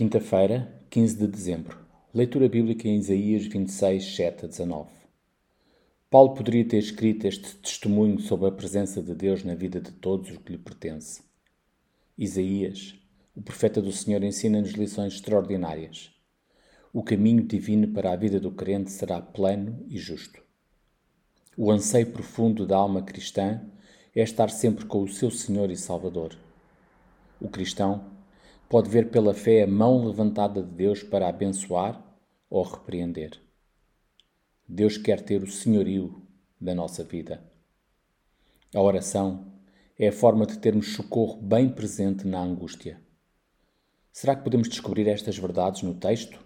Quinta-feira, 15 de dezembro. Leitura bíblica em Isaías 26, 7 a 19. Paulo poderia ter escrito este testemunho sobre a presença de Deus na vida de todos os que lhe pertence. Isaías, o profeta do Senhor, ensina-nos lições extraordinárias. O caminho divino para a vida do crente será plano e justo. O anseio profundo da alma cristã é estar sempre com o seu Senhor e Salvador. O cristão pode ver pela fé a mão levantada de Deus para abençoar ou repreender. Deus quer ter o senhorio da nossa vida. A oração é a forma de termos socorro bem presente na angústia. Será que podemos descobrir estas verdades no texto?